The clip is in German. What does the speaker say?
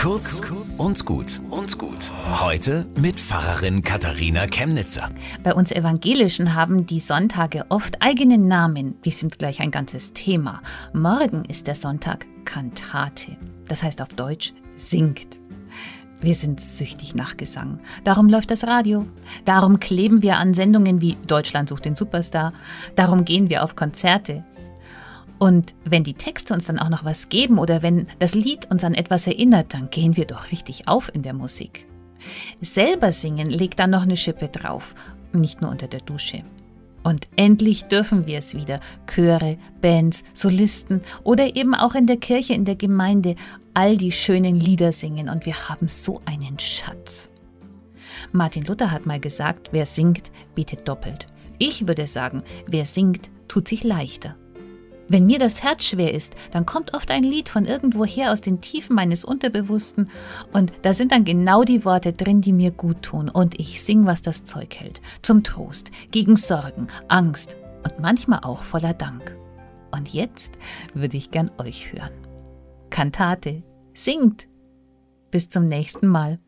Kurz und gut und gut. Heute mit Pfarrerin Katharina Chemnitzer. Bei uns Evangelischen haben die Sonntage oft eigene Namen. Die sind gleich ein ganzes Thema. Morgen ist der Sonntag Kantate. Das heißt auf Deutsch singt. Wir sind süchtig nach Gesang. Darum läuft das Radio. Darum kleben wir an Sendungen wie Deutschland sucht den Superstar. Darum gehen wir auf Konzerte. Und wenn die Texte uns dann auch noch was geben oder wenn das Lied uns an etwas erinnert, dann gehen wir doch richtig auf in der Musik. Selber singen legt dann noch eine Schippe drauf, nicht nur unter der Dusche. Und endlich dürfen wir es wieder. Chöre, Bands, Solisten oder eben auch in der Kirche, in der Gemeinde all die schönen Lieder singen und wir haben so einen Schatz. Martin Luther hat mal gesagt, wer singt, betet doppelt. Ich würde sagen, wer singt, tut sich leichter. Wenn mir das Herz schwer ist, dann kommt oft ein Lied von irgendwoher aus den Tiefen meines Unterbewussten und da sind dann genau die Worte drin, die mir gut tun und ich sing, was das Zeug hält. Zum Trost, gegen Sorgen, Angst und manchmal auch voller Dank. Und jetzt würde ich gern euch hören. Kantate, singt! Bis zum nächsten Mal.